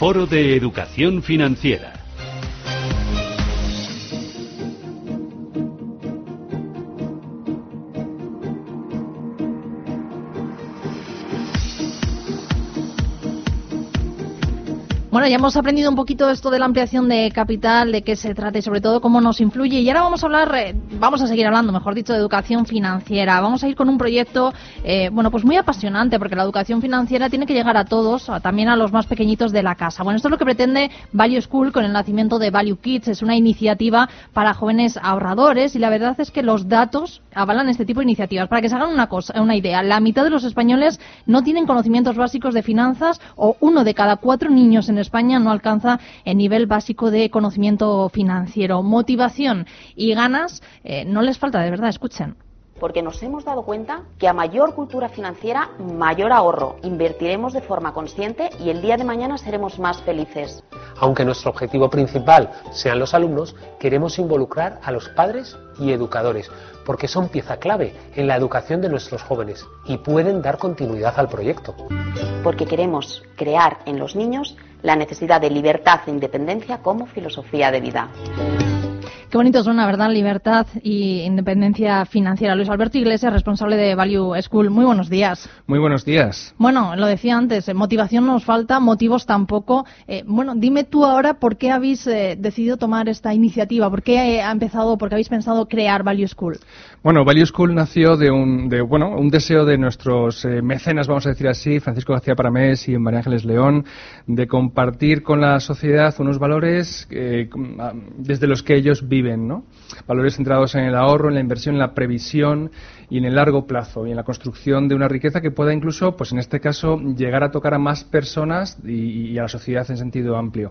Foro de Educación Financiera. Bueno, ya hemos aprendido un poquito esto de la ampliación de capital, de qué se trata y sobre todo cómo nos influye. Y ahora vamos a hablar, eh, vamos a seguir hablando, mejor dicho, de educación financiera. Vamos a ir con un proyecto, eh, bueno, pues muy apasionante, porque la educación financiera tiene que llegar a todos, también a los más pequeñitos de la casa. Bueno, esto es lo que pretende Value School con el nacimiento de Value Kids. Es una iniciativa para jóvenes ahorradores y la verdad es que los datos avalan este tipo de iniciativas. Para que se hagan una cosa, una idea, la mitad de los españoles no tienen conocimientos básicos de finanzas o uno de cada cuatro niños en España no alcanza el nivel básico de conocimiento financiero. Motivación y ganas eh, no les falta, de verdad, escuchen porque nos hemos dado cuenta que a mayor cultura financiera, mayor ahorro. Invertiremos de forma consciente y el día de mañana seremos más felices. Aunque nuestro objetivo principal sean los alumnos, queremos involucrar a los padres y educadores, porque son pieza clave en la educación de nuestros jóvenes y pueden dar continuidad al proyecto. Porque queremos crear en los niños la necesidad de libertad e independencia como filosofía de vida. Qué bonito suena, ¿verdad? Libertad y independencia financiera. Luis Alberto Iglesias, responsable de Value School. Muy buenos días. Muy buenos días. Bueno, lo decía antes, eh, motivación nos falta, motivos tampoco. Eh, bueno, dime tú ahora por qué habéis eh, decidido tomar esta iniciativa, por qué ha empezado, por qué habéis pensado crear Value School. Bueno, Value School nació de un, de, bueno, un deseo de nuestros mecenas, vamos a decir así, Francisco García Paramés y María Ángeles León, de compartir con la sociedad unos valores desde los que ellos viven Valores centrados en el ahorro, en la inversión, en la previsión y en el largo plazo y en la construcción de una riqueza que pueda incluso, pues en este caso, llegar a tocar a más personas y, a la sociedad en sentido amplio.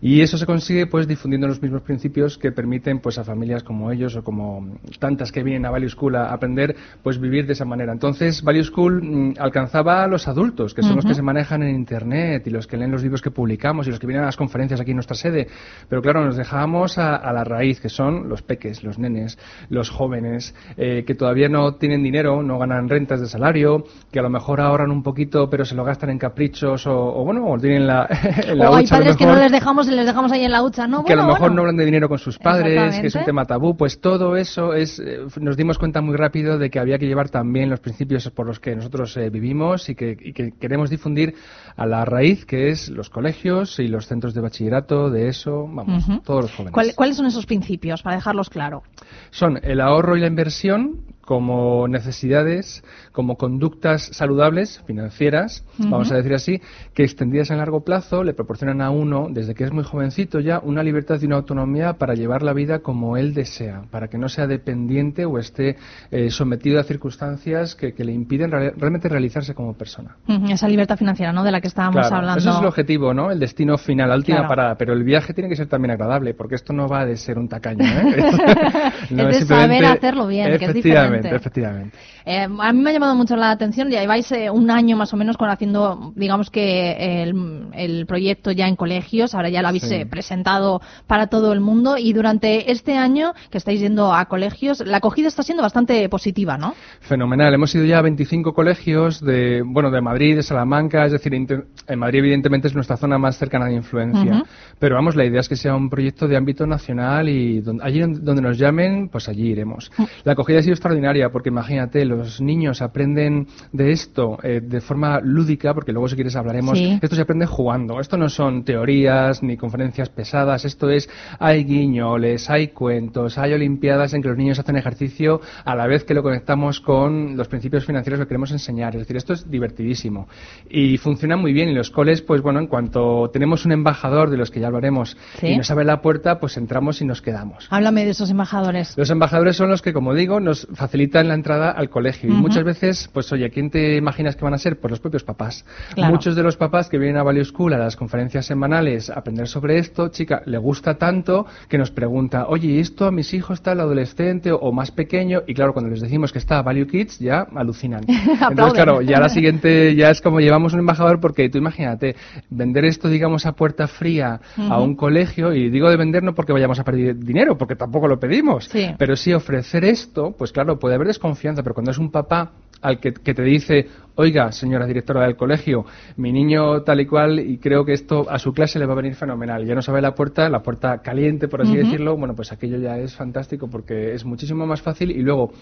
Y eso se consigue pues difundiendo los mismos principios que permiten pues a familias como ellos o como tantas que vienen a Value School a aprender pues vivir de esa manera. Entonces, Value School mm, alcanzaba a los adultos, que son los que se manejan en internet y los que leen los libros que publicamos y los que vienen a las conferencias aquí en nuestra sede. Pero claro, nos dejábamos a, la raíz, que son los peques, los nenes, los jóvenes, eh, que todavía no tienen dinero, no ganan rentas de salario, que a lo mejor ahorran un poquito pero se lo gastan en caprichos o, bueno, o tienen la, en la o hay padres que no les dejamos y les dejamos ahí en la hucha, ¿no? Que a lo mejor no hablan de dinero con sus padres, que es un tema tabú, pues todo eso es, eh, nos dimos cuenta muy rápido de que había que llevar también los principios por los que nosotros eh, vivimos y que, queremos difundir a la raíz que es los colegios y los centros de bachillerato, de eso, vamos, todos los jóvenes. ¿Cuáles son esos principios, para dejarlos claro? Son el ahorro y la inversión, como necesidades, como conductas saludables, financieras, vamos a decir así, que extendidas en largo plazo le proporcionan a uno, desde que es muy jovencito ya, una libertad y una autonomía para llevar la vida como él desea, para que no sea dependiente o esté eh, sometido a circunstancias que, le impiden realmente realizarse como persona. Esa libertad financiera, ¿no?, de la que estábamos hablando. Eso es el objetivo, ¿no?, el destino final, la última parada, pero el viaje tiene que ser también agradable, porque esto no va de ser un tacaño, ¿eh? no es, de saber hacerlo bien, que es diferente efectivamente. Eh, a mí me ha llamado mucho la atención, ya lleváis eh, un año más o menos con haciendo, digamos que el, proyecto ya en colegios, ahora ya lo habéis eh, presentado para todo el mundo y durante este año que estáis yendo a colegios, la acogida está siendo bastante positiva, ¿no? Fenomenal, hemos ido ya a 25 colegios de, bueno, de Madrid, de Salamanca, es decir, en Madrid evidentemente es nuestra zona más cercana de influencia, pero vamos, la idea es que sea un proyecto de ámbito nacional y allí donde nos llamen, pues allí iremos. Mm. La acogida ha sido extraordinaria porque imagínate, los niños aprenden de esto eh, de forma lúdica, porque luego si quieres hablaremos, esto se aprende jugando. Esto no son teorías ni conferencias pesadas, esto es, hay guiñoles, hay cuentos, hay olimpiadas en que los niños hacen ejercicio a la vez que lo conectamos con los principios financieros que queremos enseñar. Es decir, esto es divertidísimo. Y funciona muy bien. Y los coles, pues bueno, en cuanto tenemos un embajador de los que ya hablaremos y nos abre la puerta, pues entramos y nos quedamos. Háblame de esos embajadores. Los embajadores son los que, como digo, nos facilitan facilitan la entrada al colegio. Y muchas veces, pues oye, ¿quién te imaginas que van a ser? Pues los propios papás. Muchos de los papás que vienen a Value School a las conferencias semanales a aprender sobre esto, chica, le gusta tanto que nos pregunta, oye, ¿esto a mis hijos está el adolescente o más pequeño? Y claro, cuando les decimos que está Value Kids, ya alucinan. Entonces, claro, ya la siguiente ya es como llevamos un embajador porque tú imagínate, vender esto, digamos, a puerta fría a un colegio, y digo de vender no porque vayamos a perder dinero, porque tampoco lo pedimos, pero sí ofrecer esto, pues claro, puede haber desconfianza, pero cuando es un papá al que, te dice, oiga, señora directora del colegio, mi niño tal y cual, y creo que esto a su clase le va a venir fenomenal. Ya no sabe la puerta, la puerta caliente, por así decirlo, bueno, pues aquello ya es fantástico porque es muchísimo más fácil y luego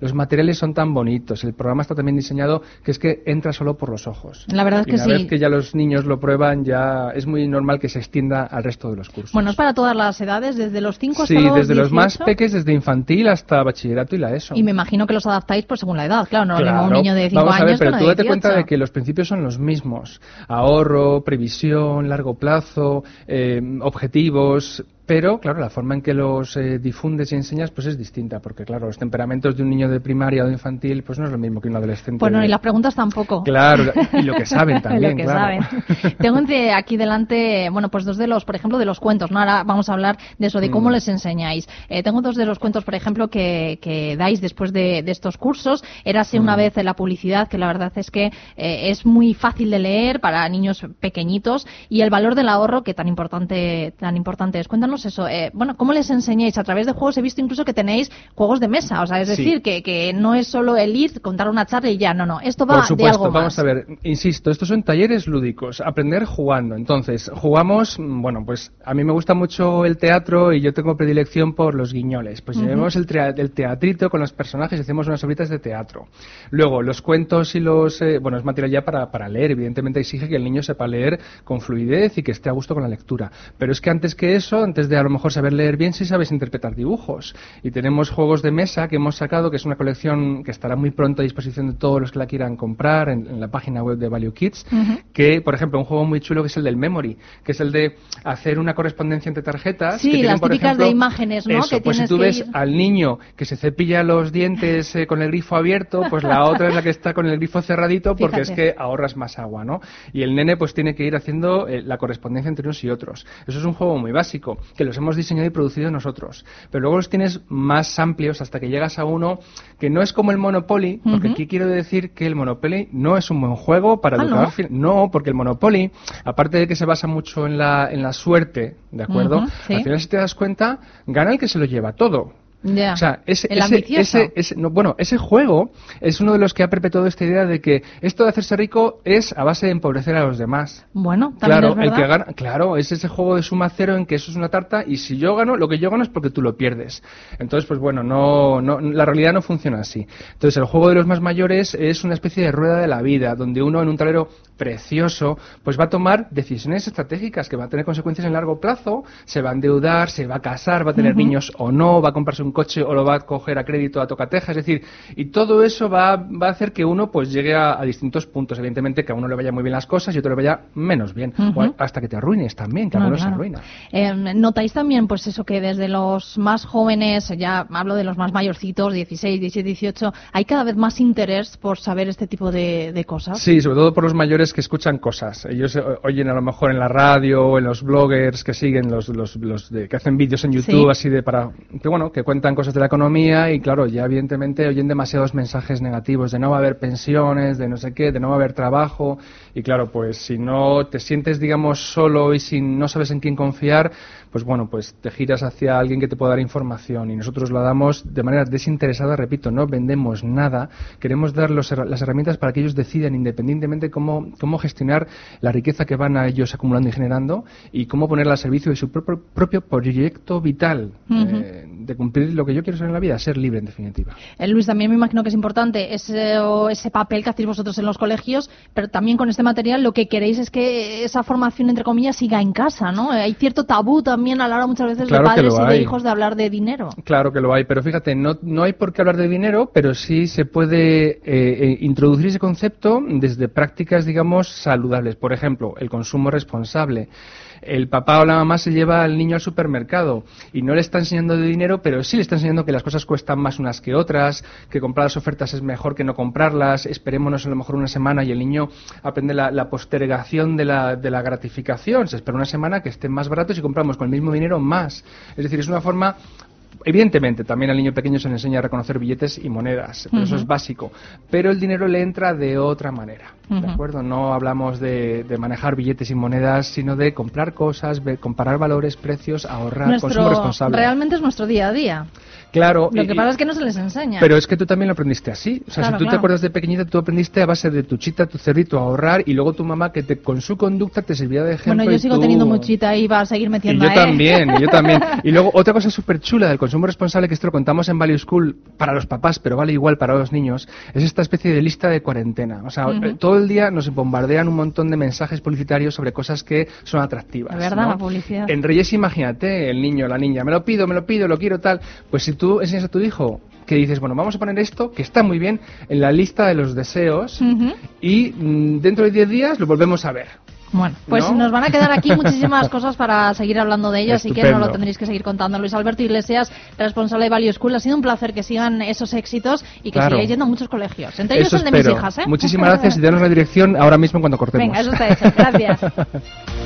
los materiales son tan bonitos, el programa está también diseñado que es que entra solo por los ojos. La verdad es y que una sí. vez que ya los niños lo prueban, ya es muy normal que se extienda al resto de los cursos. Bueno, es para todas las edades, desde los 5 hasta sí, los desde los más 18. pequeños, desde infantil hasta bachillerato y la ESO. Y me imagino que los adaptáis por según la edad, claro, no Claro. un niño de 5 Vamos a años ver, pero tú date cuenta 18. de que los principios son los mismos. Ahorro, previsión, largo plazo, eh, objetivos. Pero, claro, la forma en que los eh, difundes y enseñas pues es distinta, porque, claro, los temperamentos de un niño de primaria o de infantil pues no es lo mismo que un adolescente. Bueno, de- y las preguntas tampoco. Claro, y lo que saben también, lo que claro. saben. Tengo aquí delante, bueno, pues dos de los, por ejemplo, de los cuentos, ¿no? Ahora vamos a hablar de eso, de cómo Mm. les enseñáis. Eh, tengo dos de los cuentos, por ejemplo, que, que dais después de, de estos cursos. Érase una Mm. vez la publicidad, que la verdad es que eh, es muy fácil de leer para niños pequeñitos, y el valor del ahorro, que tan importante, tan importante es. Cuéntanos eso. Eh, bueno, ¿cómo les enseñáis? A través de juegos he visto incluso que tenéis juegos de mesa, o sea, es Sí. decir, que, que no es solo el ir, contar una charla y ya, no, no. Esto va Por de supuesto, algo vamos más. a ver, insisto, estos son talleres lúdicos, aprender jugando. Entonces, jugamos, bueno, pues a mí me gusta mucho el teatro y yo tengo predilección por los guiñoles. Pues el, trea- el teatrito con los personajes y hacemos unas obritas de teatro. Luego, los cuentos y los, eh, bueno, es material ya para, para leer, evidentemente exige que el niño sepa leer con fluidez y que esté a gusto con la lectura. Pero es que antes que eso, antes de a lo mejor saber leer bien, sí sabes interpretar dibujos. Y tenemos juegos de mesa que hemos sacado, que es una colección que estará muy pronto a disposición de todos los que la quieran comprar en, en la página web de Value Kids, que, por ejemplo, un juego muy chulo que es el del Memory, que es el de hacer una correspondencia entre tarjetas. Sí, que tienen, las por típicas ejemplo, de imágenes, ¿no? eso, Que pues si tú ves ir- al niño que se cepilla los dientes eh, con el grifo abierto, pues la otra es la que está con el grifo cerradito porque es que ahorras más agua, ¿no? Y el nene pues tiene que ir haciendo eh, la correspondencia entre unos y otros. Eso es un juego muy básico, que los hemos diseñado y producido nosotros. Pero luego los tienes más amplios hasta que llegas a uno que no es como el Monopoly, porque aquí quiero decir que el Monopoly no es un buen juego para Ah, educar ¿no? porque el Monopoly, aparte de que se basa mucho en la, en la suerte, ¿de acuerdo? Sí. Al final, si te das cuenta, gana el que se lo lleva todo. Ya. O sea, ese, el ese, ambicioso. ese- ese- no, bueno, ese juego es uno de los que ha perpetuado esta idea de que esto de hacerse rico es a base de empobrecer a los demás. Bueno, también Claro, es el que gana, claro, es ese juego de suma cero en que eso es una tarta y si yo gano, lo que yo gano es porque tú lo pierdes. Entonces, pues bueno, no, no, la realidad no funciona así. Entonces, el juego de los más mayores es una especie de rueda de la vida, donde uno en un tablero precioso, pues va a tomar decisiones estratégicas que van a tener consecuencias en largo plazo, se va a endeudar, se va a casar, va a tener niños o no, va a comprarse un coche o lo va a coger a crédito a tocateja, es decir, y todo eso va, va a hacer que uno pues llegue a, a distintos puntos, evidentemente que a uno le vaya muy bien las cosas y a otro le vaya menos bien, o a- hasta que te arruines también, que No, algunos se arruina. Eh, Notáis también, pues eso, que desde los más jóvenes, ya hablo de los más mayorcitos, 16, 17, 18, hay cada vez más interés por saber este tipo de, de cosas. Sí, sobre todo por los mayores que escuchan cosas. Ellos eh, oyen a lo mejor en la radio o en los bloggers que siguen, los, los, los de, que hacen vídeos en YouTube Sí. así de para, que bueno, que cuentan cosas de la economía y claro, ya evidentemente oyen demasiados mensajes negativos de no va a haber pensiones, de no sé qué, de no va a haber trabajo y claro, pues si no te sientes digamos solo y si no sabes en quién confiar, pues bueno, pues te giras hacia alguien que te pueda dar información y nosotros la damos de manera desinteresada, repito, no vendemos nada, queremos dar los las herramientas para que ellos decidan independientemente cómo, cómo gestionar la riqueza que van a ellos acumulando y generando y cómo ponerla al servicio de su propio, propio proyecto vital, eh, de cumplir lo que yo quiero ser en la vida, ser libre en definitiva. Eh, Luis, también me imagino que es importante ese, o ese papel que hacéis vosotros en los colegios, pero también con este material lo que queréis es que esa formación, entre comillas, siga en casa, ¿no? Eh, Hay cierto tabú también a la hora muchas veces Claro de padres y de hay. hijos de hablar de dinero. Claro que lo hay, pero fíjate, no, no hay por qué hablar de dinero, pero sí se puede eh, introducir ese concepto desde prácticas, digamos, saludables. Por ejemplo, el consumo responsable. El papá o la mamá se lleva al niño al supermercado y no le está enseñando de dinero, pero sí le está enseñando que las cosas cuestan más unas que otras, que comprar las ofertas es mejor que no comprarlas, esperémonos a lo mejor una semana y el niño aprende la, la postergación de la, de la gratificación. Se espera una semana que estén más baratos y compramos con el mismo dinero más. Es decir, es una forma Evidentemente, también al niño pequeño se le enseña a reconocer billetes y monedas, pero eso es básico. Pero el dinero le entra de otra manera, ¿de acuerdo? No hablamos de, de manejar billetes y monedas, sino de comprar cosas, comparar valores, precios, ahorrar, consumo Nuestro, responsable. realmente es nuestro día a día. Claro. Lo que pasa es que no se les enseña. Pero es que tú también lo aprendiste así. O sea, si tú te acuerdas de pequeñita, tú aprendiste a base de tu chita, tu cerrito, a ahorrar y luego tu mamá que te, con su conducta te servía de ejemplo. Bueno, yo sigo teniendo muchita y va a seguir metiendo y yo también, yo también. Y luego otra cosa súper chula del consumo responsable, que esto lo contamos en Value School para los papás, pero vale igual para los niños, es esta especie de lista de cuarentena. O sea, todo el día nos bombardean un montón de mensajes publicitarios sobre cosas que son atractivas. Es verdad, la publicidad. En Reyes, imagínate, el niño, la niña, me lo pido, me lo pido, lo quiero tal. Pues si tú enseñas a tu hijo que dices, bueno, vamos a poner esto, que está muy bien, en la lista de los deseos y mm, dentro de 10 días lo volvemos a ver. Bueno, pues nos van a quedar aquí muchísimas cosas para seguir hablando de ello, así que no lo tendréis que seguir contando. Luis Alberto Iglesias, responsable de Value School, ha sido un placer que sigan esos éxitos y que sigáis yendo a muchos colegios, entre ellos el de mis hijas. ¿eh? Muchísimas gracias y danos la dirección ahora mismo cuando cortemos. Venga, eso está hecho. Gracias.